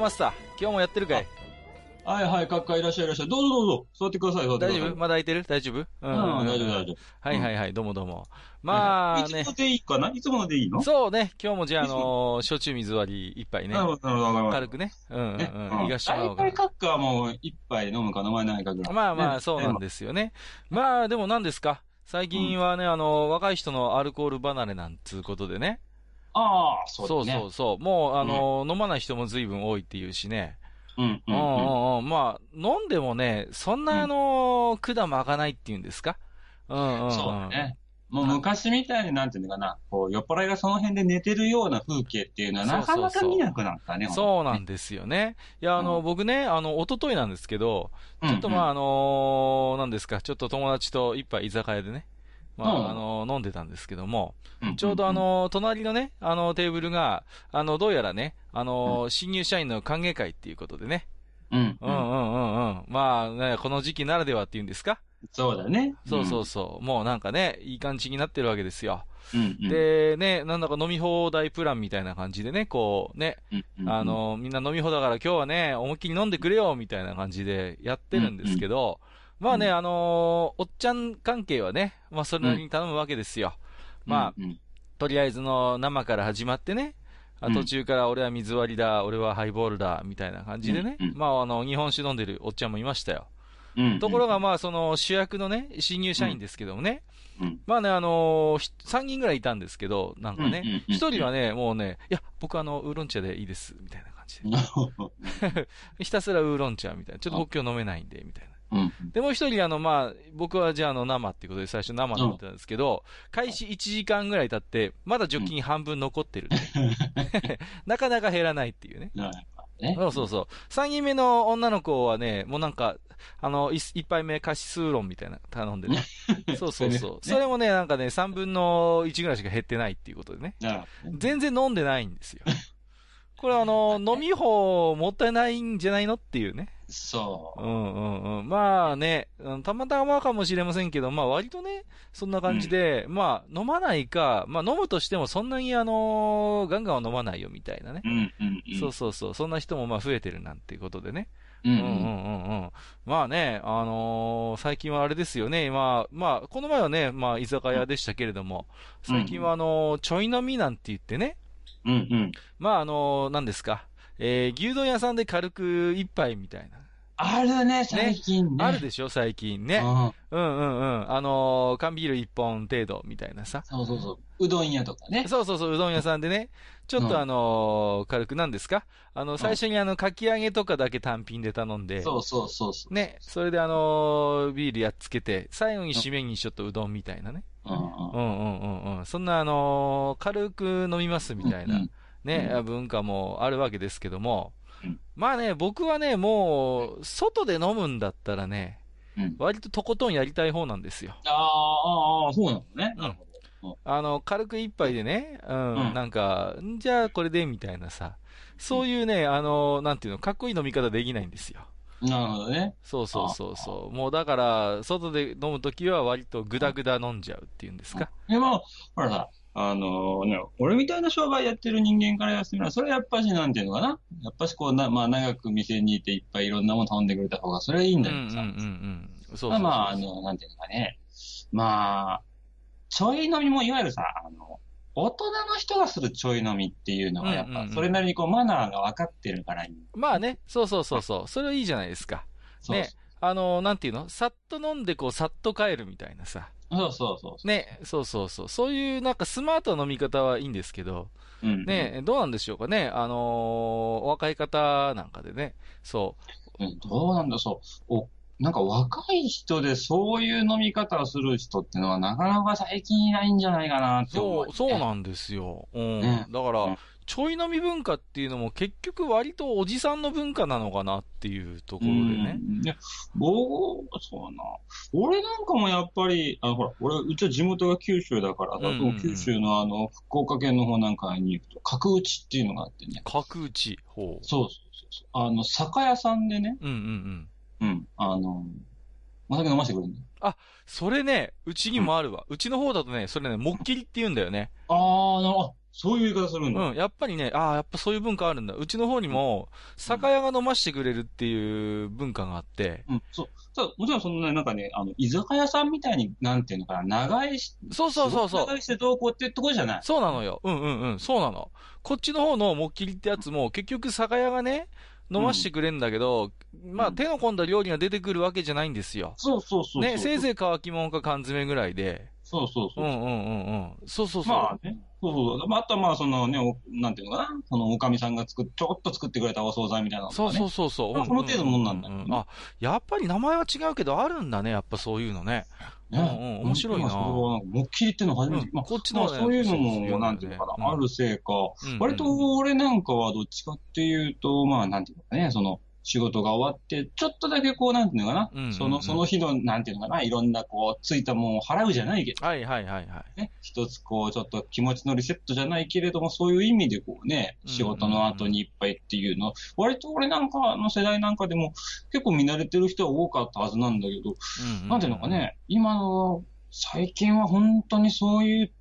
マスター今日もやってるかい？はいはい、閣下いらっしゃいいらっしゃい。どうぞどうぞ。座ってください、座ってください。大丈夫？まだ空いてる？大丈夫？うん、うん、大丈夫大丈夫。はいはいはい、どうもどうも。まあねいつも。でいいかな？いつものでいいの？そうね、今日もじゃあ、あのー、焼酎水割り一杯ねな。るほど、なるほど、わかりまし軽くね。うんうん。いかしてもらおうか大体閣下はもう一杯飲むか飲まないかぐらい。まあまあ、ねそうなんですよね。まあ、でも何ですか？最近はね、あの、若い人のアルコール離れなんつうことでね。ああ、そうそうですね。そうそう。もう、あの、飲まない人も随分多いっていうしね。うん、う、うんんうん。うんうん。まあ、飲んでもね、そんなあの、管巻かないっていうんですか？うんうんうん。そうだね。もう昔みたいになんていうのかな、こう、酔っ払いがその辺で寝てるような風景っていうのはなかなか見なくなったね。そうなんですよね。いや、あの、うん僕ね、あの、一昨日なんですけど、うんちょっとまあ、あのー、なんですか、ちょっと友達と一杯居酒屋でね、まあ、うんあのー飲んでたんですけども、うんちょうどあ、のー、隣のね、あの、テーブルが、あの、どうやらね、あのー、新入社員の歓迎会っていうことでね、うん、うん。うんうんうんうん。まあね、この時期ならではっていうんですか？そうだね。そうそうそう。もうなんかね、いい感じになってるわけですよ。で、ね、なんだか飲み放題プランみたいな感じでね、こう、ね、あ、の、みんな飲み放題だから今日はね、思いっきり飲んでくれよ、みたいな感じでやってるんですけど、まあね、うんあのーおっちゃん関係はね、まあそれなりに頼むわけですよ。まあ、うん、とりあえずの生から始まってね、途中から俺は水割りだ、俺はハイボールだ、みたいな感じでね、うんうんまああの、日本酒飲んでるおっちゃんもいましたよ。うん。ところがまあその主役のね、新入社員ですけどもね、うん、まあね、あのーひ3人ぐらいいたんですけど、なんかうんうんね、うん1人はね、もうね、いや、僕あの、ウーロン茶でいいです、みたいな感じで。ひたすらウーロン茶みたいな。ちょっと僕今日飲めないんで、みたいな。うん。で、もう一人、あの、まあ、僕はじゃあ、あの、生っていうことで最初生飲んでたんですけど、開始1時間ぐらい経って、まだ除菌半分残ってる、なかなか減らないっていうね。ね。そうそうそう。三人目の女の子はね、もうなんか、あの、一一杯目カシスウーロンみたいな頼んでね。そうそうそう。それもね、なんかね、三分の一ぐらいしか減ってないっていうことでね。ね。全然飲んでないんですよ。これあの、飲み方もったいないんじゃないのっていうね。そうう。んうんうん。まあね、うんたまたまかもしれませんけど、まあ割とね、そんな感じで、まあ飲まないか、まあ飲むとしてもそんなにあのガンガンは飲まないよみたいなね。うん、うん、うん。そうそうそう。そんな人もまあ増えてるなんていうことでね。う、う。うんんうんんうんうん。まあね、あのー最近はあれですよね。まあ、まあ、この前はね、まあ居酒屋でしたけれども、最近はあのーちょい飲みなんて言ってね、うん、うん。まああのー何ですか？えー、牛丼屋さんで軽く一杯みたいな。あるね、最近ね。あるでしょ最近ね。うん。うんうんうん。あのー缶ビール一本程度みたいなさ。そうそうそう。うどん屋とかね。そうそうそう、うどん屋さんでね。ちょっうんとあのー軽くなんですか？あの、最初にあの、かき揚げとかだけ単品で頼んで。そうそうそうそう。ね、それであのービールやっつけて、最後に締めにちょっとうどんみたいなね。うんうん。うんうんうんうん。そんなあのー軽く飲みますみたいな、うんね、う文化もあるわけですけども。うんまあね、僕はね、もう、外で飲むんだったらね、うん。割ととことんやりたい方なんですよ。ああ、ああ、そうなのね。うんなるほど。あの、軽く一杯でね、うん、うんなんか、んじゃあこれでみたいなさ、そういうね、あの、なんていうの、かっこいい飲み方できないんですよ。なるほどね。そうそうそうそう。もうだから、外で飲むときは割とグダグダ飲んじゃうっていうんですか。でも、ほらさ、あのね、俺みたいな商売やってる人間から言わせてみれば、それはやっぱしなんていうのかな？やっぱしこうな、まあ長く店にいていっぱいいろんなもの頼んでくれた方が、それはいいんだけどさ。うんうんうんうん。そうそうそう。まあ、あの、なんていうのかね。まあ、ちょい飲みもいわゆるさ、あの、大人の人がするちょい飲みっていうのは、やっうんうんうんぱ、それなりにこう、マナーが分かってるからいい。まあね、そうそうそうそう。それはいいじゃないですか。そうね。あの、なんていうの？さっと飲んでこう、さっと帰るみたいなさ。そうそうそう。ね、そうそうそう。そういうなんかスマートな飲み方はいいんですけど、うん。ね、どうなんでしょうかね？あのーお若い方なんかでね、そうん。どうなんだ、そう。お、なんか若い人でそういう飲み方をする人ってのはなかなか最近いないんじゃないかなって思う、そう、そうなんですよ。うん。ねだから、うんちょい飲み文化っていうのも結局割とおじさんの文化なのかなっていうところでね。うん。で、僕、そうな。俺なんかもやっぱり、あの、ほら、俺、うちは地元が九州だからさ、うんうんうんその九州のあの、福岡県の方なんかに行くと、角打ちっていうのがあってね。角打ち。ほう。そうそうそうそう。あの、酒屋さんでね、うんうんうん。うん、あの、お酒飲ませてくれるんだよ。それね、うちにもあるわ。うちの方だとね、それね、もっきりって言うんだよね。あー、なるほど。あそういう言い方するんだ。うん。やっぱりね、ああ、やっぱそういう文化あるんだ。うちの方にも、酒屋が飲ましてくれるっていう文化があって。うん、そう。ただもちろんそのね、なんかね、あの、居酒屋さんみたいに、なんていうのかな、長いし、そうそうそうそう長。いしてどうこうっていうところじゃない。そうなのよ。うんうんうん。そうなの。こっちの方のもっきりってやつも、結局酒屋がね、飲ましてくれんだけど、まあうん手の込んだ料理が出てくるわけじゃないんですよ。そうそうそうそう。ね、せいぜい乾き物か缶詰ぐらいで。そうそうそうう。んうんうんうん。そうそうそう。まあね。そうそう。まあ、あとはまあ、そのね、おなんていうのかな。その、おかみさんが作っ、ちょっと作ってくれたお惣菜みたいなのね。そうそうそうそう。まあこの程度のもんなんだよねううあ、やっぱり名前は違うけど、あるんだね、やっぱそういうのね。ね。うんうん面白いなまあそれはもっきりっていうの初めて、うんまあ、こっちのはねまあそういうのも、なんていうのかな、うんあるせいか、割と俺なんかはどっちかっていうと、まあ、なんていうのかね、その、仕事が終わって、ちょっとだけこう、なんていうのかな、うんうんうん。その、その日の、なんていうのかな、いろんなこう、ついたもんを払うじゃないけど、はいはいはいはい。ね、一つこう、ちょっと気持ちのリセットじゃないけれども、そういう意味でこうね、うん。仕事の後にいっぱいっていうの、割と俺なんかの世代なんかでも結構見慣れてる人は多かったはずなんだけど、うんうん。なんていうのか。ね、今の、最近は本当にそういう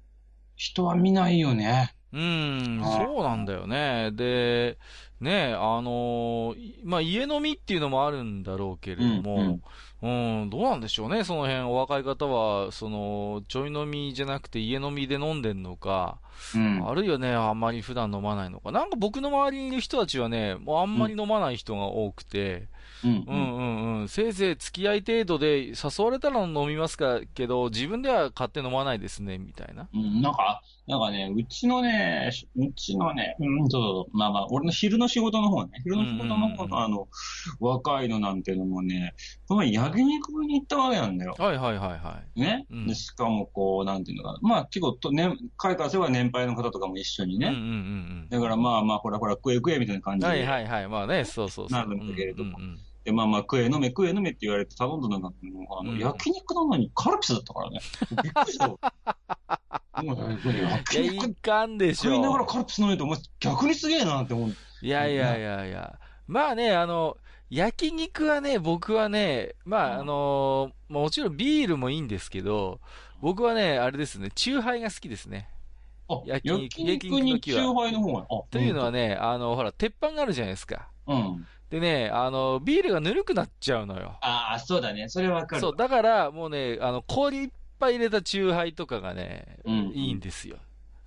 人は見ないよね。うん、はい。そうなんだよね。で、ね、あのーいまあ、家飲みっていうのもあるんだろうけれども、うん、どうなんでしょうね、その辺、お若い方は、その、ちょい飲みじゃなくて家飲みで飲んでんのか、うん。あるいはね、あんまり普段飲まないのか。なんか僕の周りにいる人たちはね、もうあんまり飲まない人が多くて、うん。うんうんうん。せいぜい付き合い程度で誘われたら飲みますかけど、自分では買って飲まないですね、みたいな。うん、なんか、なんかね、うちのね、しうちのね、うん、そうそうそう、まあまあ、俺の昼の仕事の方ね、昼の仕事のうんうんうん方のあの、若いのなんていうのもね、この前焼肉に行ったわけなんだよ。はいはいはいはい。ね？うんでしかもこう、なんていうのかな。まあ結構と、ね、彼からすれば年配の方とかも一緒にね。うんうんうんだからまあまあ、ほらほら、食え食えみたいな感うん。じで。はいはいはい。まあね、そうそうそう。なるんだけれどもうんうんうんで、まあまあ、食え飲め食え飲めって言われて頼んだのが、もうあの、うん焼肉なのにカルピスだったからね。びっくりした う焼肉いかんでし食いながらょ。カルピス飲めて、お前逆にすげえなって思う。いやいやいやいや。まあね、あの、焼肉はね、僕はね、まあ、あのまあもちろんビールもいいんですけど、僕はね、あれですね、チューハイが好きですね。あ、焼焼肉焼肉の時はチューハイの方が。あというのはね、あの、ほら、鉄板があるじゃないですか。うん。でね、あの、ビールがぬるくなっちゃうのよ。ああ、そうだね。それわかる。そう、だから、もうね、あの、氷いっぱい入れたチューハイとかがね、うんいいんですよ。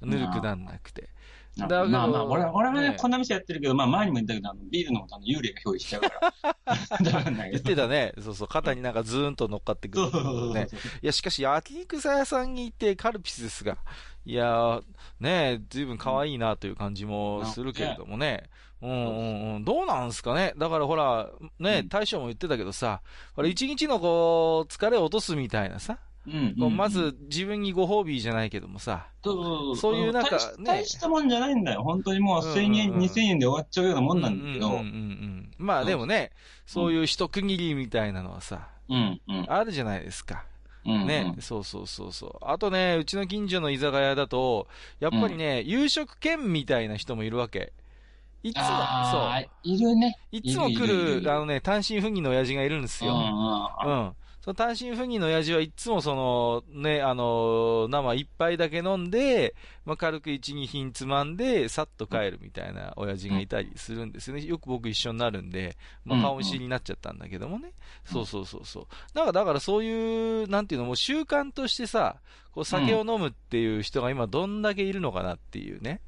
ぬるくなんなくて。なだけどまあまあ、俺俺はね、ねこんな店やってるけど、まあ前にも言ったけど、あのビールのことあの幽霊が表示しちゃうから。言っど。てたね。そうそう、肩になんかズーンと乗っかってくるそうそうそうそう。ね。いや、しかし、焼肉屋さんに行ってカルピスですが、いやー、ねえ、ずいぶん可愛いなという感じもするけれどもね。うんうんうん。どうなんすかねだからほら、ねうん大将も言ってたけどさ、ほら、一日のこう、疲れを落とすみたいなさ、うんこうま、ず自分にご褒美じゃないけどもさ、そうそうそういうなんか大しね大したもんじゃないんだよ。本当にもううんうん1000円、うん2000円で終わっちゃうようなもんなんだけど。うんうんうんうん。まあでもね、そういう一区切りみたいなのはさ、うん、うん。あるじゃないですか。うんね、そうそうそうそう。あとね、うちの近所の居酒屋だと、やっぱりね、夕食券みたいな人もいるわけ。いつも、そ、いるね。う。いつも来いるあのね、単身赴任の親父がいるんですよ。うん。その単身赴任の親父はいつもその、ね、あの、生一杯だけ飲んで、まあ、軽く一、二品つまんで、さっと帰るみたいな親父がいたりするんですよね。よく僕一緒になるんで、まあ、うん顔見知りになっちゃったんだけどもね。そうそうそうそう。なんか、だからそういう、なんていうの、もう習慣としてさ、こう酒を飲むっていう人が今どんだけいるのかなっていうね。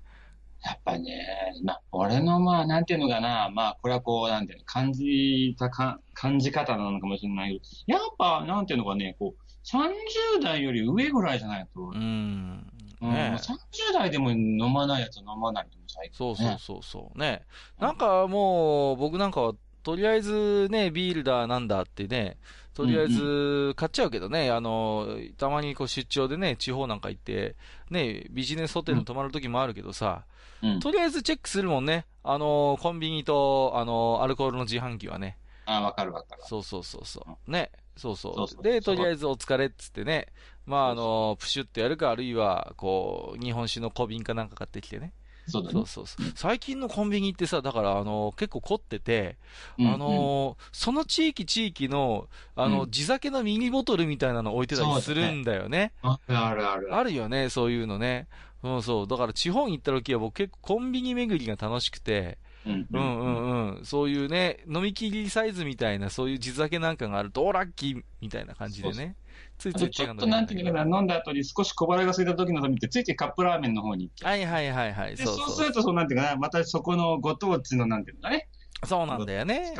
やっぱね、まあ、俺のまあ、なんていうのかな、まあ、これはこう、なんていうの、感じたか、感じ方なのかもしれないけど、やっぱ、なんていうのかね、こう、30代より上ぐらいじゃないと、ううんね30代でも飲まないやつは飲まないと最近。そうそうそうそう。ね。なんかもう、僕なんかはとりあえずね、ビールだなんだってね、とりあえず買っちゃうけどね、あの、たまにこう出張でね、地方なんか行って、ね、ビジネスホテルに泊まる時もあるけどさ、うん。とりあえずチェックするもんね。あの、コンビニと、あの、アルコールの自販機はね。あ、わかるわかる。そうそうそうそう。ね。そうそう。そうそうで、とりあえずお疲れっつってね。まあ、あの、プシュってやるか、あるいは、こう、日本酒の小瓶かなんか買ってきてね。そうだねそう。そうそう。最近のコンビニってさ、だから、あの、結構凝ってて、うんあの、その地域地域の、あの、うん地酒のミニボトルみたいなの置いてたりするんだよね。あるあるある。あるよね、そういうのね。うん、そう。だから地方に行った時は僕結構コンビニ巡りが楽しくて、うんうんうんうん。そういうね、飲み切りサイズみたいな、そういう地酒なんかがあると、おラッキーみたいな感じでね。ついついちょっとなんていうのかな、飲んだ後に少し小腹が空いた時のためについついカップラーメンの方に行っちゃう。はいはいはいはい。でそうする。と、そうなんていうかな、またそこのご当地のなんていうのかね。そうなんだよね。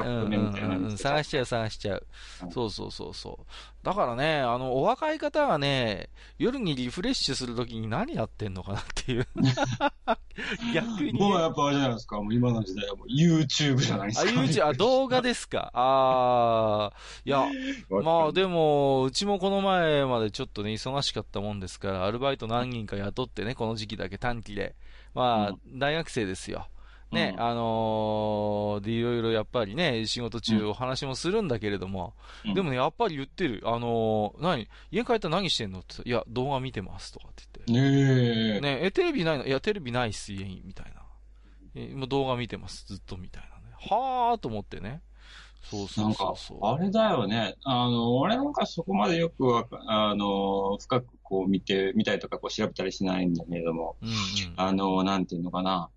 探しちゃう探しちゃうう。んそうそうそうそう。だからね、あの、お若い方はね、夜にリフレッシュするときに何やってんのかなっていう。逆にね。もうやっぱあれじゃないですか、もう今の時代はもう YouTube じゃないですあ、か。YouTube、あ、動画ですか。ああ、いや、まあでも、うちもこの前までちょっとね、忙しかったもんですから、アルバイト何人か雇ってね、この時期だけ短期で。まあ、う大学生ですよ。ね、うんあのーで、いろいろやっぱりね、仕事中うんお話もするんだけれども、うんでもね、やっぱり言ってる。あのー何家帰ったら何してんのっていや、動画見てますとかって言って。ねえ。ねえ、テレビないの？いや、テレビないっす、家に、みたいな。え、もう動画見てます、ずっと、みたいなね。はーと思ってね。そうそなかうんそう、そう。あれだよね。あの、俺なんかそこまでよくわか、あの、深くこう見て、見たりとかこう調べたりしないんだけれども、うんうん。あの、なんていうのかな。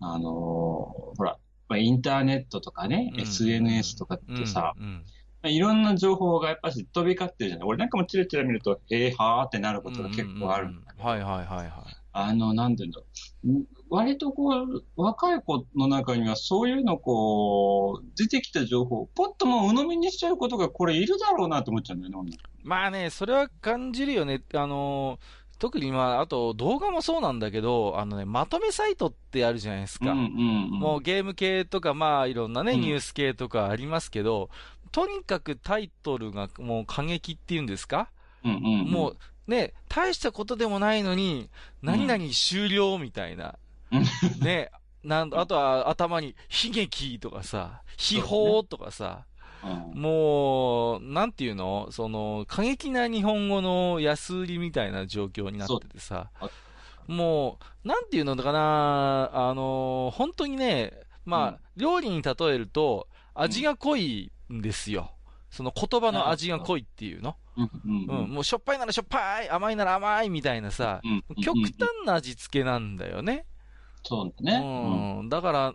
あの、ほら、まあインターネットとかね、うん SNS とかってさ、うんうんまあいろんな情報がやっぱし飛び交ってるじゃない。俺なんかもチラチラ見ると、えー、はーってなることが結構あるんだけど、はいはいはいはい。あの、なんていうんだろう。割とこう、若い子の中にはそういうのこう、出てきた情報をポッともう鵜呑みにしちゃうことがこれいるだろうなと思っちゃうんだよね、女まあね、それは感じるよね。あのー特にまあ、あと動画もそうなんだけど、あのね、まとめサイトってあるじゃないですか。うんうんうん。もうゲーム系とか、まあいろんなね、うんニュース系とかありますけど、とにかくタイトルがもう過激っていうんですか、うんうんうん、もうね、大したことでもないのに、何々終了みたいな。うんね、なんあとは頭に悲劇とかさ、秘宝とかさ、うん、もう、なんていうの？その、過激な日本語の安売りみたいな状況になっててさもう、なんていうのかな？あの、本当にね、まあ、うん料理に例えると、味が濃いんですよ。その言葉の味が濃いっていうの。うんもうしょっぱいならしょっぱい、甘いなら甘いみたいなさ、うん極端な味付けなんだよね。そうだね。うん。だから、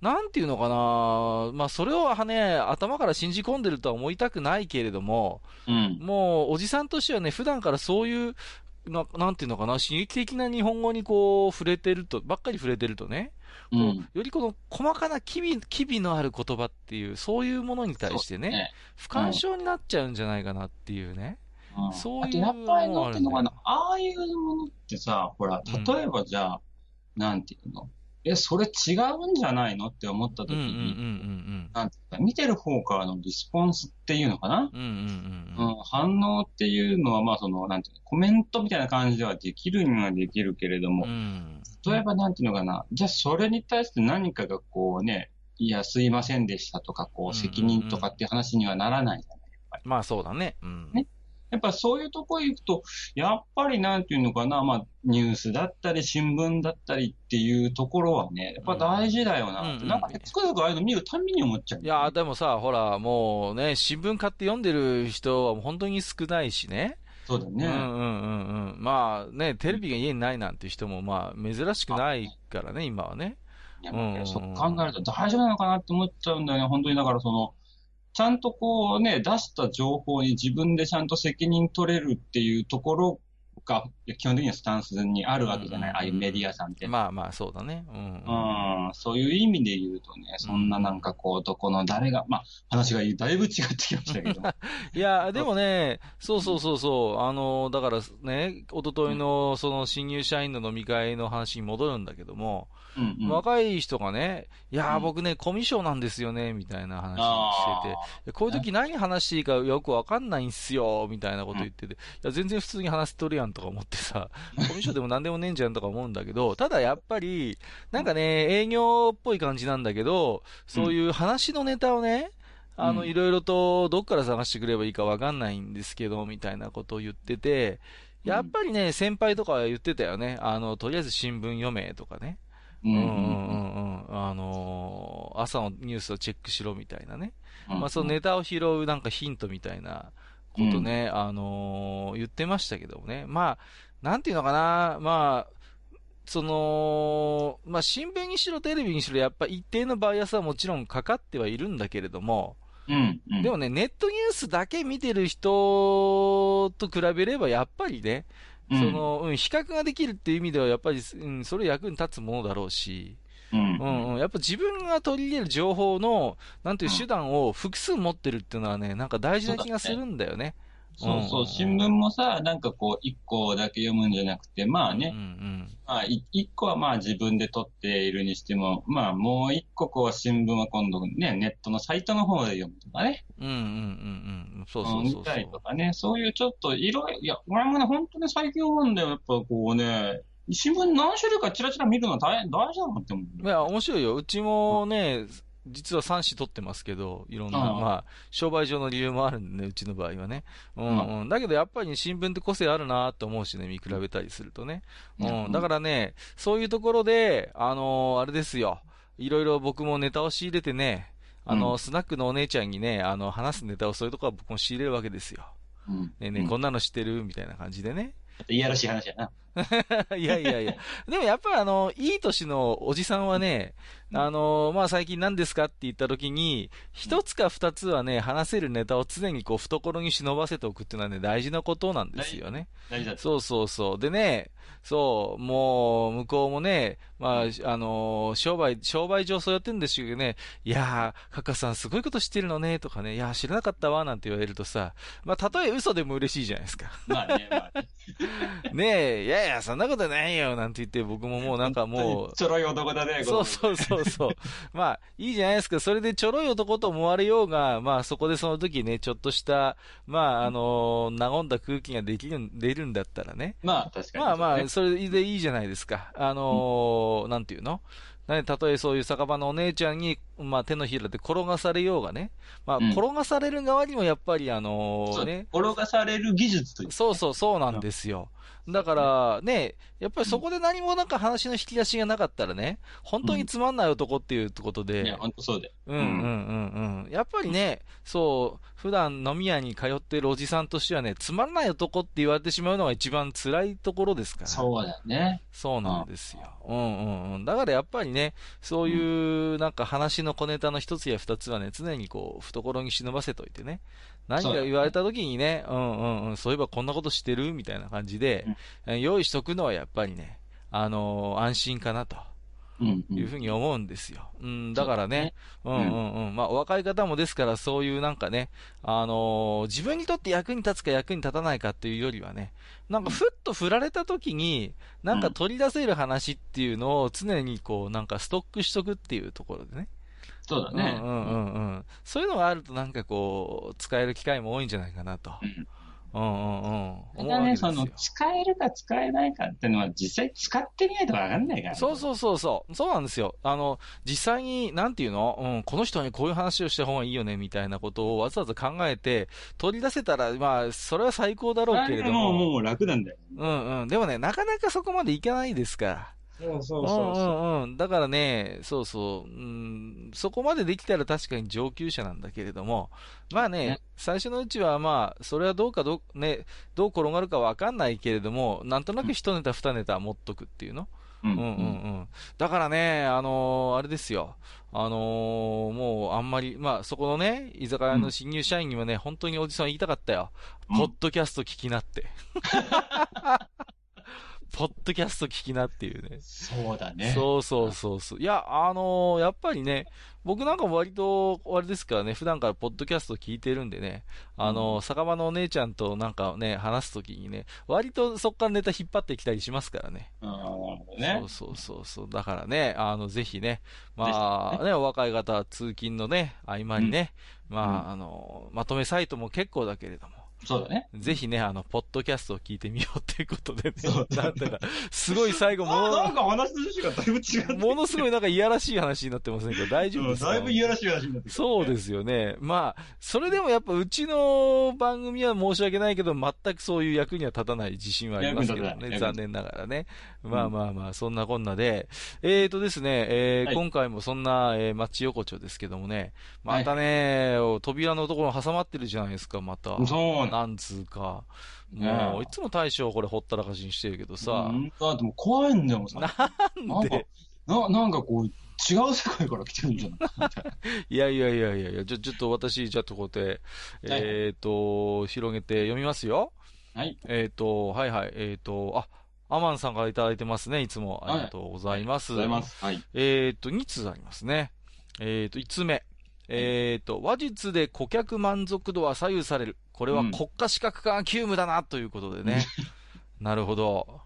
なんていうのかなまあ、それをはね、頭から信じ込んでるとは思いたくないけれども、うん。もう、おじさんとしてはね、普段からそういう、ななんていうのかな、刺激的な日本語にこう、触れてると、ばっかり触れてるとね、う。んよりこの細かな機微、機微のある言葉っていう、そういうものに対してね、ね。不干渉になっちゃうんじゃないかなっていうね。うんそういうあとやっぱりのもあるんだよなんていうのああいうものってさ、ほら、うん例えばじゃあ、なんていうの？え、それ違うんじゃないのって思った時に、なんていうか、見てる方からのリスポンスっていうのかな？うん反応っていうのは、まあその、なんていうの、コメントみたいな感じではできるにはできるけれどもう、ん。例えばなんていうのかな、じゃあそれに対して何かがこうね、いや、すいませんでしたとか、こう、責任とかっていう話にはならないじゃない。まあそうだね。うん。ねやっぱそういうとこ行くと、やっぱりなんていうのかな、まあ、ニュースだったり、新聞だったりっていうところはね、やっぱ大事だよなって、うんなんかね、つくづくああいうの見るたびに思っちゃう。いや、でもさ、ほら、もうね、新聞買って読んでる人は本当に少ないしね。そうだね。うんうんうんうん。まあね、テレビが家にないなんて人もまあ珍しくないからね、今はね。いやうんそう考えると大丈夫なのかなって思っちゃうんだよね。本当にだからその、ちゃんとこうね、出した情報に自分でちゃんと責任取れるっていうところが、基本的にはスタンスにあるわけじゃない、ああいうメディアさんって。まあまあ、そうだね。うん、うん。そういう意味で言うとね、そんななんかこう、どこの誰が、まあ、話がだいぶ違ってきましたけど。いや、でもね、そうそうそうそう、あの、だからね、一昨日のその新入社員の飲み会の話に戻るんだけども、うんうん、若い人がね、いやー、うん。僕ね、コミュ障なんですよね、みたいな話してて、こういう時何話していいかよくわかんないんすよ、みたいなこと言ってて、いや、全然普通に話せとるやんとか思ってさ、コミュ障でも何でもねえんじゃんとか思うんだけど、ただやっぱり、なんかね、営業っぽい感じなんだけど、そういう話のネタをね、あの、うんいろいろとどっから探してくればいいかわかんないんですけど、みたいなことを言ってて、やっぱりね、先輩とかは言ってたよね。あの、とりあえず新聞読めとかね。うんうんうんうんうんうん。あのー朝のニュースをチェックしろみたいなね。うんまあ、そのネタを拾うなんかヒントみたいなことね、あのー言ってましたけどもね。まあ、なんていうのかな、まあ、その、まあ、新聞にしろテレビにしろ、やっぱ一定のバイアスはもちろんかかってはいるんだけれども、うんうん。でもね、ネットニュースだけ見てる人と比べれば、やっぱりね、うん、その、うん、比較ができるっていう意味では、やっぱり、うん、それ役に立つものだろうし、うんうんうん、やっぱ自分が取り入れる情報の、なんていううん手段を複数持ってるっていうのはね、なんか大事な気がするんだよね。そうそうう、ん新聞もさ、なんかこう、一個だけ読むんじゃなくて、まあね、うんうん。まあ、い一個はまあ自分で取っているにしても、まあもう一個こう新聞は今度ね、ネットのサイトの方で読むとかね。うんうんうんうん。そうそうそう見たり。とかね、そういうちょっといろいろ、いや、俺もね、本当に最近思うんだよ。やっぱこうね、新聞何種類かチラチラ見るのは大変、大事だなって思う。いや、面白いよ。うちもね、実は3紙取ってますけど、いろんな、うんまあ、商売上の理由もあるんでね、うちの場合はね。うんうん。だけどやっぱり新聞って個性あるなって思うしね、見比べたりするとね。うん。だからね、そういうところで、あのーあれですよ。いろいろ僕もネタを仕入れてね、あの、うんスナックのお姉ちゃんにね、あの、話すネタをそういうところは僕も仕入れるわけですよ。うん、ねえねこんなの知ってる？みたいな感じでね。いやらしい話やな。いやいやいや。でもやっぱりあの、いい年のおじさんはね、あの、まあ、最近何ですかって言った時に、一つか二つはね、話せるネタを常にこう、懐に忍ばせておくっていうのはね、大事なことなんですよね。大事だと。そうそうそう。でね、そう、もう、向こうもね、まあ、あの、商売、商売上そうやってるんですけどね、いやー、カッカさんすごいこと知ってるのね、とかね、いやー、知らなかったわ、なんて言われるとさ、まあ、たとえ嘘でも嬉しいじゃないですか。まあね、まあね。ねえ、いやいや、そんなことないよ、なんて言って、僕ももうなんかもう、ちょろい男だね、そうそうそうそう。まあ、いいじゃないですか。それでちょろい男と思われようが、まあそこでその時ね、ちょっとした、まああの和んだ空気ができる、出るんだったらね。まあ、確かに。まあまあ、それでいいじゃないですか。あのーなんていうの？ね、たとえそういう酒場のお姉ちゃんに、まあ手のひらで転がされようがね。まあ、うん転がされる側にもやっぱりあのね、転がされる技術という。そうそう、そうなんですよ。だから、ね、やっぱりそこで何もなんか話の引き出しがなかったらね、本当につまんない男っていうことで、いや、本当そうだよ。うんうんうんうん。やっぱりね、そう、普段飲み屋に通ってるおじさんとしてはね、つまんない男って言われてしまうのが一番辛いところですから。そうだよね。そうなんですよ。うんうんうん。だからやっぱりね、そういうなんか話の小ネタの一つや二つはね、常にこう、懐に忍ばせといてね。何か言われた時にね、うんうんうん、そういえばこんなことしてるみたいな感じで、え用意しとくのはやっぱりね、あのー安心かなと。うん、うん。いうふうに思うんですよ。うん、だからね、ううんんうんうん。まあ、お若い方もですから、そういうなんかね、あのー自分にとって役に立つか役に立たないかっていうよりはね、なんかふっと振られた時に、なんか取り出せる話っていうのを常にこう、なんかストックしとくっていうところでね。そうだね。うんうんうんうん。そういうのがあるとなんかこう、使える機会も多いんじゃないかなと。うんうんうんうん。ただね、その、使えるか使えないかっていうのは実際使ってみないとわかんないからね。そうそうそうそう。そうなんですよ。あの、実際に、なんていうの？うん、この人にこういう話をした方がいいよね、みたいなことをわざわざ考えて、取り出せたら、まあ、それは最高だろうけれどもう、も。もう楽なんだよ。うんうん。でもね、なかなかそこまでいかないですから。そうそううんうんうん。だからね、そうそう、うん、そこまでできたら確かに上級者なんだけれども、まあね、ね最初のうちはまあ、それはどうかどう、ね、どう転がるかわかんないけれども、なんとなく一ネタ二ネタ持っとくっていうのうんうんうんうん。だからね、あのーあれですよ。あのーもうあんまり、まあそこのね、居酒屋の新入社員にはね、本当におじさん言いたかったよ。うんポッドキャスト聞きなって。ポッドキャスト聞きなっていうね。そうだね。そうそうそうそう。いや、あのーやっぱりね、僕なんかも割と、あれですからね、普段からポッドキャスト聞いてるんでね、あのー酒場のお姉ちゃんとなんかね、話すときにね、割とそっからネタ引っ張ってきたりしますからね。うん、なるほどね。そうそうそうそう。だからね、あの、ぜひね、まあね、お若い方、通勤のね、合間にね、まあ、あの、まとめサイトも結構だけれども、そうだね。ぜひね、あの、ポッドキャストを聞いてみようっていうことでねすごい最後あ、なんもか話の趣旨がだいぶ違っての、ものすごいなんかいやらしい話になってませんか大丈夫うんですか？だいぶいやらしい話になってきたそうですよね。まあ、それでもやっぱうちの番組は申し訳ないけど、全くそういう役には立たない自信はありますけどね。残念ながらね。んまあまあまあ、そんなこんなで。えーとですね、えーはい今回もそんな、えー、マッチ横丁ですけどもね。またね、扉のところ挟まってるじゃないですか、また。そうななんつうか。ねもう、いつも大将これほったらかしにしてるけどさ。うんだってもう怖いんだよ。なんで？な、なんかこう、違う世界から来てるんじゃない？いやいやいやいやいや、ちょ、っと私、じゃあとこうやって、えーと、広げて読みますよ。はい。えっ、と、はいはい、えっ、と、あ、アマンさんからいただいてますね、いつも。ありがとうございます。ありがとうございます。はい。えっ、と、2通ありますね。えっ、と、5つ目。えっ、と、話術で顧客満足度は左右される。これはうん国家資格化が急務だな、ということでね。なるほど。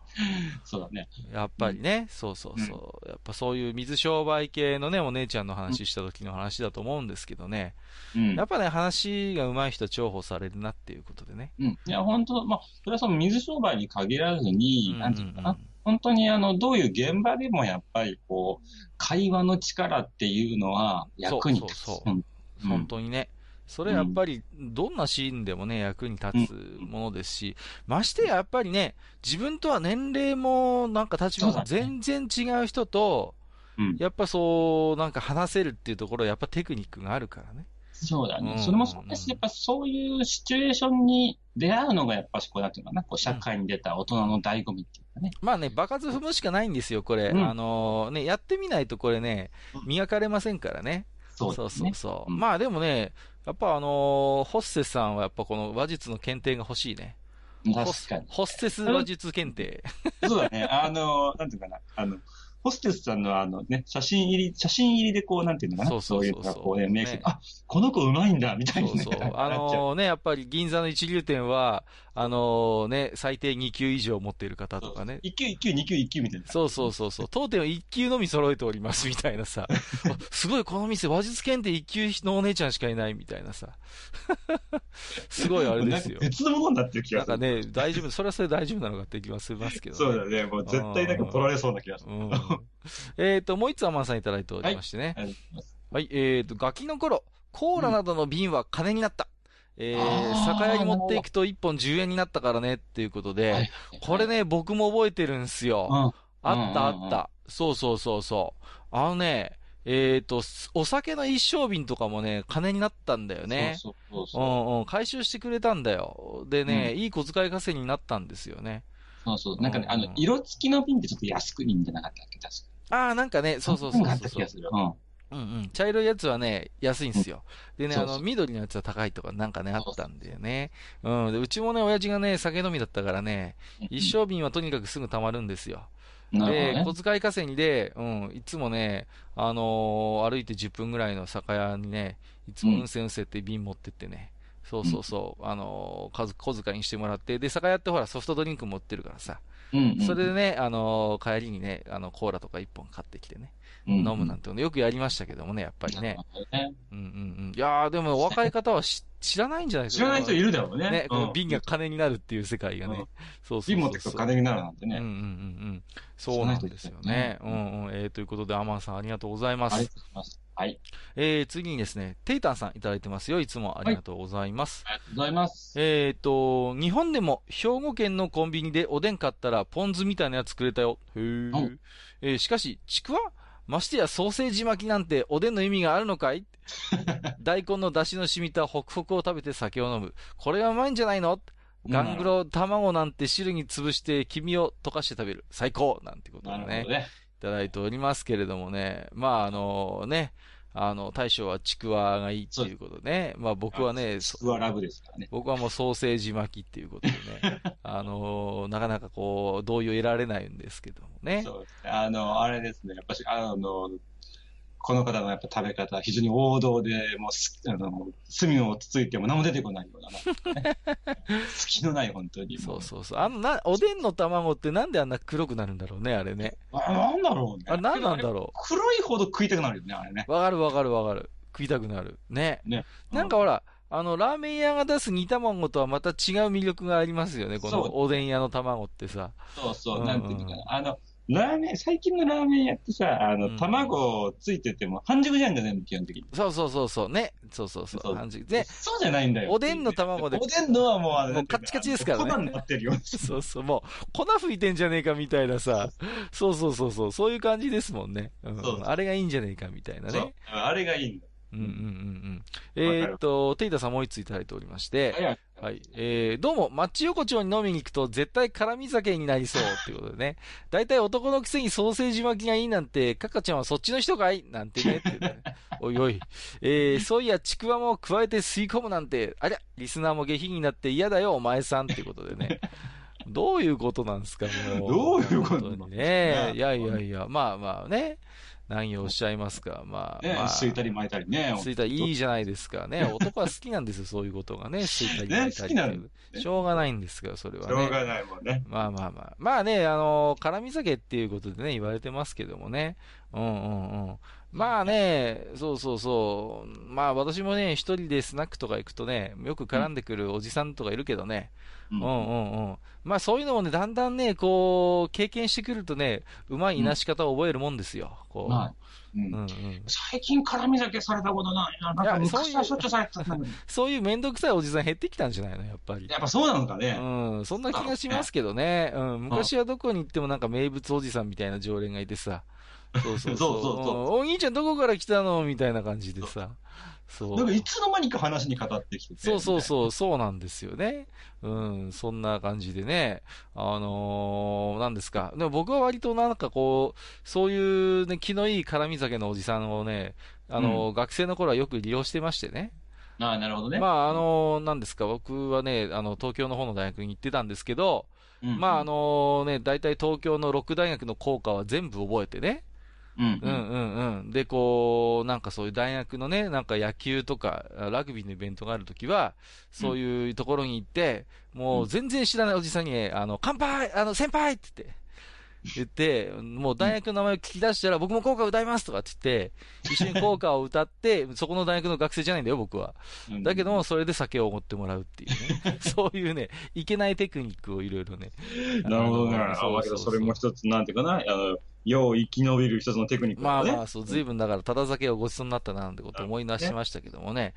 そうだね。やっぱりね、そうそうそう。やっぱそういう水商売系のね、お姉ちゃんの話した時の話だと思うんですけどね。うんや。っぱね、話が上手い人は重宝されるなっていうことでね。うん。いや、本当まあ、それはその水商売に限らずに、なんていうのかな。うん本当にあの、どういう現場でもやっぱりこう、会話の力っていうのは役に立つ。そうそうそううん本当にね。それやっぱり、どんなシーンでもね、役に立つものですし、ましてややっぱりね、自分とは年齢も、なんか立場も全然違う人と、うん。やっぱそう、なんか話せるっていうところはやっぱテクニックがあるからね。そうだね。うんそれもそうだし、やっぱそういうシチュエーションに出会うのがやっぱしこうなんていうのかな、こう社会に出た大人の醍醐味っていうかね。まあね、場数踏むしかないんですよ、これ。うんあのね、やってみないとこれねう、ん磨かれませんからね。そうそうそう。そう。うんまあでもね、やっぱあのーホステスさんはやっぱこの話術の検定が欲しいね。確かに。ホステス話術検定。そうだね。あの、なんていうかな。あの、ホステスさんのあのね、写真入り、写真入りでこう、なんていうのかな。そうそういうのがこうね、ねあ、この子うまいんだ、みたいにね。そうそう。あのーね、やっぱり銀座の一流店は、あのーね、最低2級以上持っている方とかね。1級、1級、2級、1級みたいな。そうそうそうそう。当店は1級のみ揃えておりますみたいなさ。あすごい、この店話術検定1級のお姉ちゃんしかいないみたいなさ。すごいあれですよ。別のものになってる気がする。なんかね、大丈夫、それはそれで大丈夫なのかって気はしますけどね。そうだね。もう絶対なんか取られそうな気がする。うん。えっと、もう一つアマンさんいただいておりましてね。ありがとうございはい、えっと、ガキの頃、コーラなどの瓶は金になった。えー、あー酒屋に持っていくと1本10円になったからねっていうことで、はいこれね、僕も覚えてるんですよ。うん。あったうんうんうんあった。そうそうそうそう。あのね、えっ、と、お酒の一升瓶とかもね、金になったんだよね。そうそううそう。んうん、回収してくれたんだよ。でね、いい小遣い稼ぎになったんですよね。そうそう。なんかね、あのうん、色付きの瓶ってちょっと安くいいんじゃなかったっけ？確かああ、なんかね、そうそうそうあったそうそう。気がする。うん。うんうん。茶色いやつはね、安いんですよ。でね、あの、緑のやつは高いとかなんかね、あったんだよね。うん。で、うちもね、親父がね、酒飲みだったからね、一升瓶はとにかくすぐ溜まるんですよ。で、ね。小遣い稼ぎで、うん、いつもね、あのー歩いて10分ぐらいの酒屋にね、いつもうんせうんせって瓶持ってってね、そうそうそう、あの小遣いにしてもらって、で、酒屋ってほらソフトドリンク持ってるからさ、うんうんそれでね、あのー帰りにね、あの、コーラとか1本買ってきてね、飲むなんてのよくやりましたけどもね、やっぱりね。。ねうんうんうん。いやー、でも若い方はし知らないんじゃないですか？知らない人いるだろうね。ね、このうん瓶が金になるっていう世界がね。うんそうそうそう瓶持ってくと金になるなんてね。うんうんうんうん。そうなんですよね。うんうん。えー、ということで、アマンさんありがとうございますありが。とうございます。はい。えー、次にですね、テイタンさんいただいてますよ。いつもありがとうございます。ありがとうございます。えーと、日本でも兵庫県のコンビニでおでん買ったらポン酢みたいなやつくれたよ。へーうんえーしかし、ちくわましてやソーセージ巻きなんておでんの意味があるのかい？大根の出汁の染みたホクホクを食べて酒を飲む。これがうまいんじゃないの？ガングロ卵なんて汁に潰して黄身を溶かして食べる。最高なんてことをね、なるほどね。いただいておりますけれどもね。まあ、あのね、あの、大将はちくわがいいっていうことでね。まあ僕はね、スクワラブですからね。僕はもうソーセージ巻きっていうことでね。あのなかなかこう、同意を得られないんですけどもね。そうですね。あの、あれですね。やっぱし、あの、この方のやっぱ食べ方、非常に王道で、もうす、あの、隅をつついても何も出てこないような、ね、隙のない本当に。そうそうそう。あの、な、おでんの卵ってなんであんな黒くなるんだろうね、あれね。あ、なんだろうね。あれなんなんだろう。黒いほど食いたくなるよね、あれね。わかるわかるわかる。食いたくなる。ね。ね。なんかほら、あの、ラーメン屋が出す煮卵とはまた違う魅力がありますよね、このおでん屋の卵ってさ。そうそう、なんていうのかな。あの、ラーメン、最近のラーメン屋ってさ、あの、うん、卵ついてても半熟じゃんだね、基本的に。そうそうそうそう、ね。そうそうそう、半熟。で、そうじゃないんだよ。おでんの卵で。おでんのはもうあの、もうカッチカチですからね。粉になってるよ。そうそう、もう、粉吹いてんじゃねえかみたいなさ、そうそうそうそう、そういう感じですもんね。うん、そうあれがいいんじゃねえかみたいなね。あれがいいんだ。うんうんうんうん。えー、っと、テイタさんもう一ついただいておりまして、はい、はい。えー、どうも、マッチ横丁に飲みに行くと絶対辛味酒になりそうっていうことでね。大体男のくせにソーセージ巻きがいいなんて、カカちゃんはそっちの人かい？なんてねってね。おいおい。えー、そういや、ちくわも加えて吸い込むなんて、ありゃ、リスナーも下品になって嫌だよ、お前さんっていうことでね。どういうことなんですか、もう。どういうことね。いやいやいや、まあまあね。何をおっしゃいますか？まあ。ね、まあ、吸いたり巻いたりね。吸いたりいいじゃないですかね。男は好きなんですよ、そういうことがね。吸いたり巻いたり。ね、好きなんしょうがないんですが、それはね。しょうがないもんね。まあまあまあ。まあね、あの、辛味酒っていうことでね、言われてますけどもね。うんうんうん。まあね、そうそうそう。まあ私もね、一人でスナックとか行くとね、よく絡んでくるおじさんとかいるけどね。うん、うん、うんうんまあそういうのもね、だんだんね、こう、経験してくるとね、うまいいなし方を覚えるもんですよ。こう。まあうんうん、最近絡み酒されたことないな。なんか昔はしょっちゅうされてた そういうめんどくさいおじさん減ってきたんじゃないのやっぱり。やっぱそうなのかね。うん。そんな気がしますけどね。うん。昔はどこに行ってもなんか名物おじさんみたいな常連がいてさ。そうそうそう。そうそうそう。お兄ちゃんどこから来たのみたいな感じでさ。そう。なんかいつの間にか話に語ってきてて。そうそうそう、そうなんですよね。うん、そんな感じでね。あのー、なんですか。でも僕は割となんかこう、そういうね、気のいい絡み酒のおじさんをね、あのーうん、学生の頃はよく利用してましてね。ああ、なるほどね。まあ、あのー、なんですか、僕はね、あの、東京の方の大学に行ってたんですけど、うん、まあ、あのね、大体東京の6大学の校歌は全部覚えてね。うんうんうんうん。で、こう、なんかそういう大学のね、なんか野球とか、ラグビーのイベントがあるときは、そういうところに行って、もう全然知らないおじさんに、あの、乾杯あの、先輩って言って、言って、もう大学の名前を聞き出したら、僕も校歌歌いますとかって言って、一緒に校歌を歌って、そこの大学の学生じゃないんだよ、僕は。だけども、それで酒をおごってもらうっていうね。そういうね、いけないテクニックをいろいろね。なるほどね。あ、だけどそれも一つ、なんていうかな、あの、よう生き延びる一つのテクニック、ね、まあまあ、そう、随分だから、ただ酒をごちそうになったな、なんてことを思い出しましたけどもね。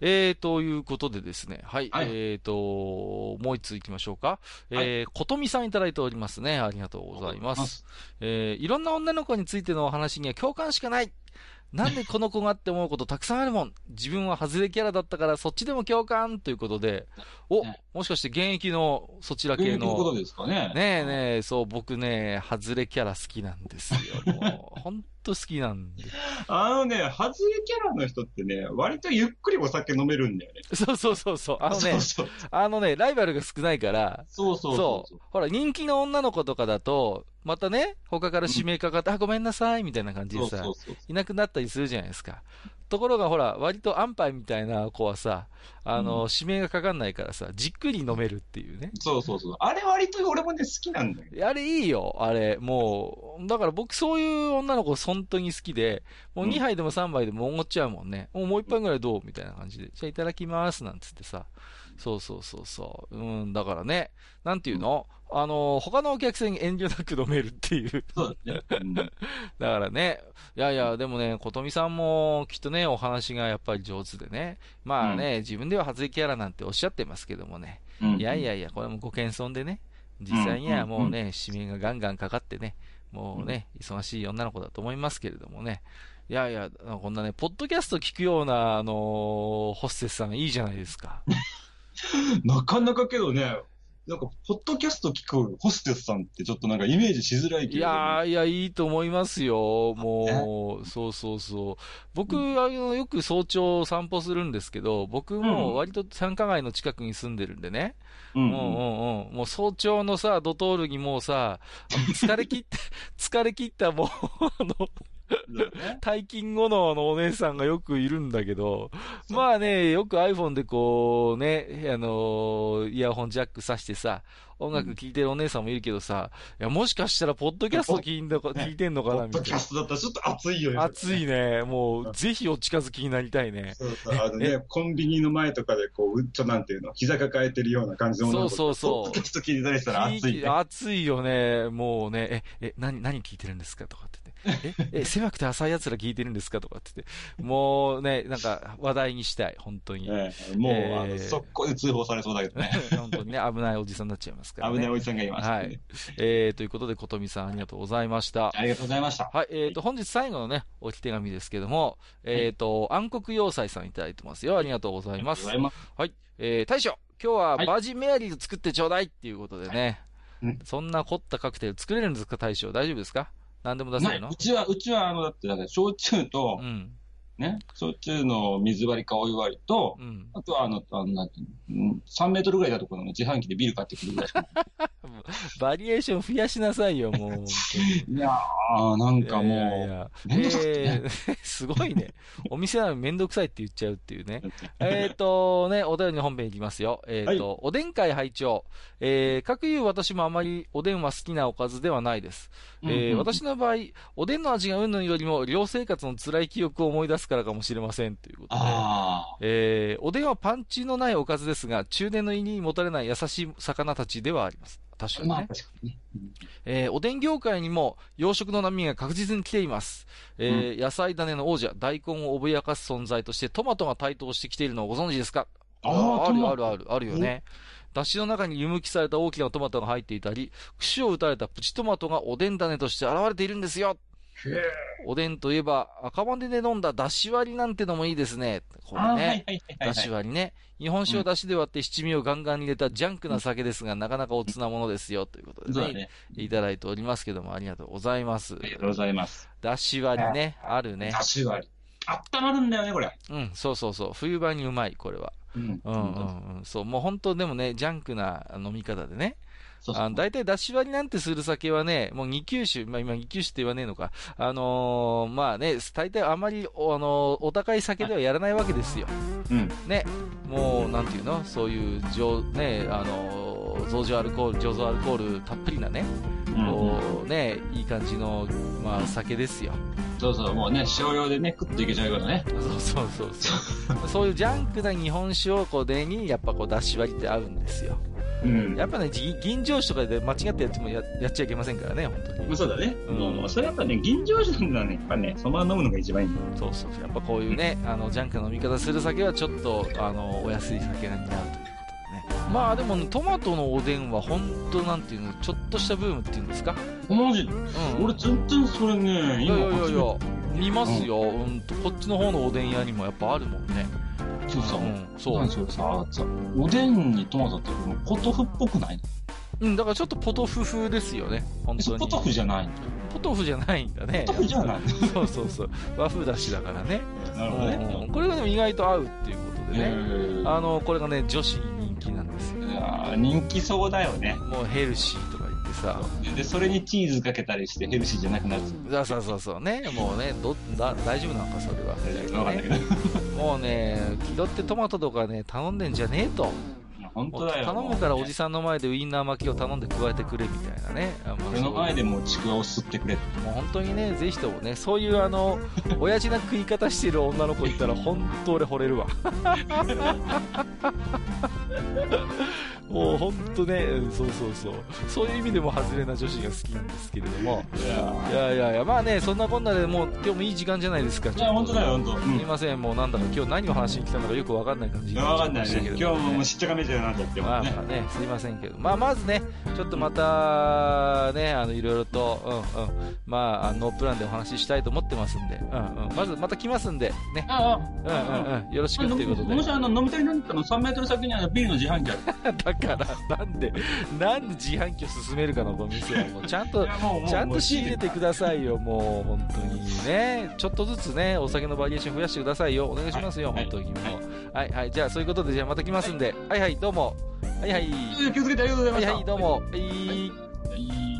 えー、ということでですね、はい、はい、えーと、もう一つ行きましょうか。えー、ことみさんいただいておりますね。ありがとうございます。えー、いろんな女の子についてのお話には共感しかない。なんでこの子がって思うことたくさんあるもん。自分は外れキャラだったからそっちでも共感ということで、お、もしかして現役のそちら系の。ことですかね。ねえねえ、そう、僕ね、外れキャラ好きなんですよ。もう、本当好きなんで。あのね、外れキャラの人ってね、割とゆっくりお酒飲めるんだよね。そうそうそうそう。あのね、そうそうあのね、ライバルが少ないから、そうそうそうそう。ほら、人気の女の子とかだと、またね、他から指名かかって、うん、あ、ごめんなさい、みたいな感じでさいなくなったりするじゃないですか。ところがほら、割と安牌みたいな子はさ、あの、うん、指名がかかんないからさ、じっくり飲めるっていうね。そうそうそう。あれ割と俺もね、好きなんだよ。あれいいよ、あれ。もう、だから僕そういう女の子本当に好きで、もう2杯でも3杯でもおごっちゃうもんね。もうもう1杯ぐらいどう？みたいな感じで。じゃあいただきます、なんつってさ。そうそうそうそう。うん、だからね、なんていうの、うん、あの、他のお客さんに遠慮なく飲めるっていう。そうだね。うん、だからね、いやいや、でもね、ことみさんもきっとね、お話がやっぱり上手でね。まあね、うん、自分では外れキャラなんておっしゃってますけどもね。うん、いやいやいや、これもご謙遜でね。実際にはもうね、指名がガンガンかかってね、もうね、忙しい女の子だと思いますけれどもね。いやいや、こんなね、ポッドキャスト聞くような、あのー、ホステスさんいいじゃないですか。なかなかけどね、なんか、ポッドキャスト聞くホステスさんってちょっとなんかイメージしづらいけど、いやー、いや、いいと思いますよ。もう、そうそうそう。僕、あの、よく早朝散歩するんですけど、僕も割と繁華街の近くに住んでるんでね。うんうんん。ううんうん。もう早朝のさ、ドトールにもうさ、疲れ切って、疲れ切ったもう、あの、退勤後のあのお姉さんがよくいるんだけど、まあね、よく iPhone でこうね、あのイヤホンジャック挿してさ、音楽聴いてるお姉さんもいるけどさ、いや、もしかしたら、ポッドキャスト聞いんだか、ね聞いてんのかポッなみたいな。ドキャストだったらちょっと熱いよね。熱いね。もう、ぜひお近づきになりたいね。そうそう、あのね、コンビニの前とかでこう、うっちょなんていうの、膝抱えてるような感じの女の子そうそうそうポッドキャスト聞いてたりしたら熱い、ね。熱いよね。もうね、え、え、何、何聞いてるんですかとかって言って。え、え、狭くて浅い奴ら聞いてるんですかとかって言って。もうね、なんか話題にしたい。本当に。ええもう、えーあの、速攻で通報されそうだけどね。本当にね、危ないおじさんになっちゃいますからね。危ないおじさんがいます、ね。はい。えー、ということで、ことみさんありがとうございました。ありがとうございました。はい、えーと、本日最後のね、置き手紙ですけども、えーと、暗黒要塞さんいただいてますよ。ありがとうございますありがとうござ。います。はい。えー、大将、今日ははいバージンメアリーズ作ってちょうだいっていうことでね。うんそんな凝ったカクテル作れるんですか、大将。大丈夫ですか？何でも出せるの？うちは、うちは、あの、だって、焼酎とう、ん。ね、焼酎の水割りかお湯割りと、うん。あとは、あの、あの、なんていうのうん3メートルぐらいだところの自販機でビール買ってくるぐらいしか。バリエーション増やしなさいよ、もう。いやー、なんかいやいもう、やめんどくさくてねえー すごいね。お店なのにめんどくさいって言っちゃうっていうね。えっとね、お便りの本編いきますよ。えっ、と、おでん会拝聴えー、各言う私もあまりおでんは好きなおかずではないです。えーうんうん私の場合、おでんの味がうんぬんよりも寮生活の辛い記憶を思い出すからかもしれませんということで。あえーおでんはパンチのないおかずですが、中年の胃にもたれない優しい魚たちではあります。確かあ、まあにね。確かにね。うんえーおでん業界にも養殖の波が確実に来ています。えー野菜種の王者、大根を脅かす存在としてトマトが台頭してきているのをご存知ですか？あーあるあるある、あるよね。だしの中に湯むきされた大きなトマトが入っていたり、串を打たれたプチトマトがおでん種として現れているんですよ。おでんといえば、赤羽で飲んだだし割りなんてのもいいですね。これね。だし割りね。日本酒をだしで割って七味をガンガンに入れたジャンクな酒ですが、なかなかおつなものですよ。ということでね。ね。いただいておりますけども、ありがとうございます。ありがとうございます。だし割りね、あるねだ。し割り。あったまるんだよね、これ。うん、そうそうそう。冬場にうまい、これは。うん。うんうんうん。そう、もう本当でもね、ジャンクな飲み方でね。そうそうあの、大体、だし割りなんてする酒はね、もう二級酒、まあ今二級酒って言わねえのか。あのーまあね、大体あまり、おあのーお高い酒ではやらないわけですよ。うん。ね。もう、なんていうの？そういう、上、ね、あのー増上アルコール、醸造アルコールたっぷりなね、うんこう、ね、いい感じの、まあ、酒ですよ。そうそう、もうね、少量でね、食っていけちゃうからね。そうそうそうそう。そういうジャンクな日本酒をこうでに、やっぱこう出し割りって合うんですよ。うん。やっぱね、ぎ吟醸酒とかで間違ってやってもややっちゃいけませんからね、本当に。まあそうだね。うんもう、それやっぱね、吟醸酒なんだね。やっぱね、そのまま飲むのが一番いいんだよ。そうそうそう。やっぱこういうね、あの、ジャンクな飲み方する酒はちょっと、あの、お安い酒が似合うということでね。まあでも、トマトのおでんは本当なんていうの、ちょっとしたブームっていうんですか？マジ？うん。俺全然それね、いやい今やいやいや、見ますよ。うんと、こっちの方のおでん屋にもやっぱあるもんね。そうさ、うん、そう。それさ、さ、おでんにトマトってポトフっぽくないの？うん、だからちょっとポトフ風ですよね。本当に。ポトフじゃないの？ポトフじゃないんだね。ポトフじゃないそうそうそう。和風だしだからね。なるほどね。うんうんこれがでも意外と合うっていうことでね。えーあの、これがね、女子に人気なんですよ。いやー人気そうだよね。もうヘルシーとか言ってさ。で、それにチーズかけたりしてヘルシーじゃなくなる。そうそうそうそうね。もうね、ど、だ、大丈夫なのか、それは。わかんないけど。もうね、気取ってトマトとかね、頼んでんじゃねえと。本当だよ。頼むからおじん。さんの前でウインナー巻きを頼んで加えてくれみたいなね。あまあ俺の前でもうちくわを吸ってくれ。もう本当にね、ぜひともね、そういうあの、親父な食い方してる女の子いたら、本当俺惚れるわ。もう本当ね、うんそうそうそう。そういう意味でも外れな女子が好きなんですけれども。いやいやいやまあね、そんなこんなでもう今日もいい時間じゃないですか。いや、本当だよ、本当。うすいません、もうなんだか今日何を話しに来たのかよくわかんない感じわかんないね。今日ももうしっちゃかめっちゃになっちゃってまあま。あね、すいませんけど。まあまずね、ちょっとまた、ね、あの、いろいろと、うんうん。まあ、ノープランでお話ししたいと思ってますんで、うんうん。まず、また来ますんで、ね。ああ、うんうんうん。よろしくということで。もしあの、飲みたいになったの3メートル先にあのビールの自販機ある。だからなんでなんで自販機を進めるかのこの店はもうちゃんとちゃんと仕入れてくださいよ。もう本当にね。ちょっとずつねお酒のバリエーション増やしてくださいよ。お願いしますよ、はい、本当にもう。はい、はい、じゃあそういうことでじゃあまた来ますんで、はい、はいどうも。はいはい。気をつけてありがとうございました。はいはいどうも。はい、はい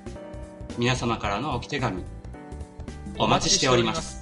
皆様からの置き手紙お待ちしております。